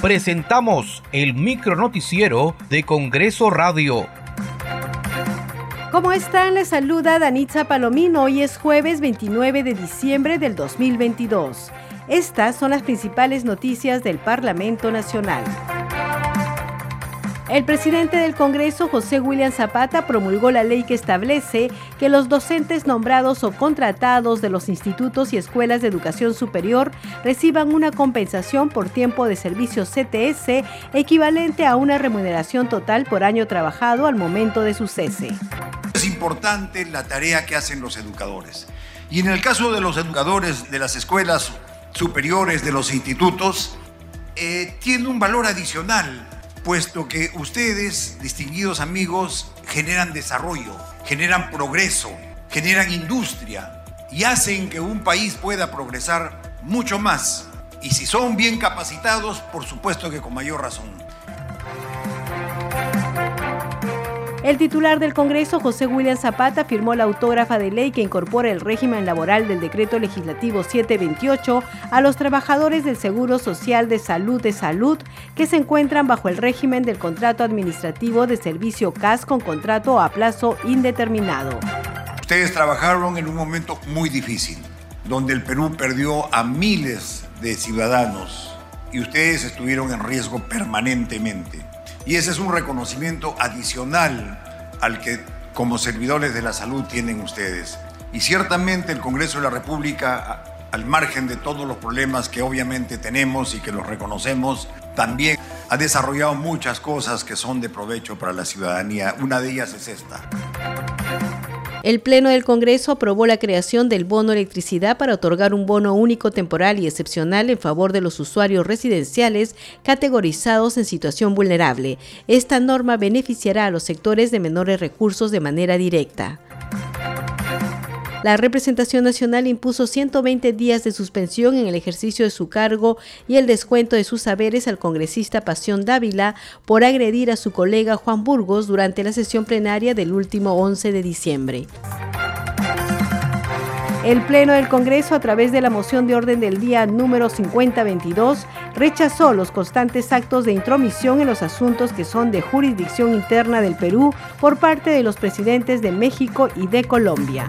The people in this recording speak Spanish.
presentamos el micronoticiero de Congreso Radio. ¿Cómo están? Les saluda Danitza Palomino. Hoy es jueves 29 de diciembre del 2022. Estas son las principales noticias del Parlamento Nacional. El presidente del Congreso, José William Zapata, promulgó la ley que establece que los docentes nombrados o contratados de los institutos y escuelas de educación superior reciban una compensación por tiempo de servicio CTS equivalente a una remuneración total por año trabajado al momento de su cese. Es importante la tarea que hacen los educadores. Y en el caso de los educadores de las escuelas superiores, de los institutos, eh, tiene un valor adicional puesto que ustedes, distinguidos amigos, generan desarrollo, generan progreso, generan industria y hacen que un país pueda progresar mucho más. Y si son bien capacitados, por supuesto que con mayor razón. El titular del Congreso, José William Zapata, firmó la autógrafa de ley que incorpora el régimen laboral del Decreto Legislativo 728 a los trabajadores del Seguro Social de Salud de Salud que se encuentran bajo el régimen del contrato administrativo de servicio CAS con contrato a plazo indeterminado. Ustedes trabajaron en un momento muy difícil, donde el Perú perdió a miles de ciudadanos y ustedes estuvieron en riesgo permanentemente. Y ese es un reconocimiento adicional al que como servidores de la salud tienen ustedes. Y ciertamente el Congreso de la República, al margen de todos los problemas que obviamente tenemos y que los reconocemos, también ha desarrollado muchas cosas que son de provecho para la ciudadanía. Una de ellas es esta. El Pleno del Congreso aprobó la creación del bono electricidad para otorgar un bono único temporal y excepcional en favor de los usuarios residenciales categorizados en situación vulnerable. Esta norma beneficiará a los sectores de menores recursos de manera directa. La representación nacional impuso 120 días de suspensión en el ejercicio de su cargo y el descuento de sus saberes al congresista Pasión Dávila por agredir a su colega Juan Burgos durante la sesión plenaria del último 11 de diciembre. El Pleno del Congreso, a través de la moción de orden del día número 5022, rechazó los constantes actos de intromisión en los asuntos que son de jurisdicción interna del Perú por parte de los presidentes de México y de Colombia.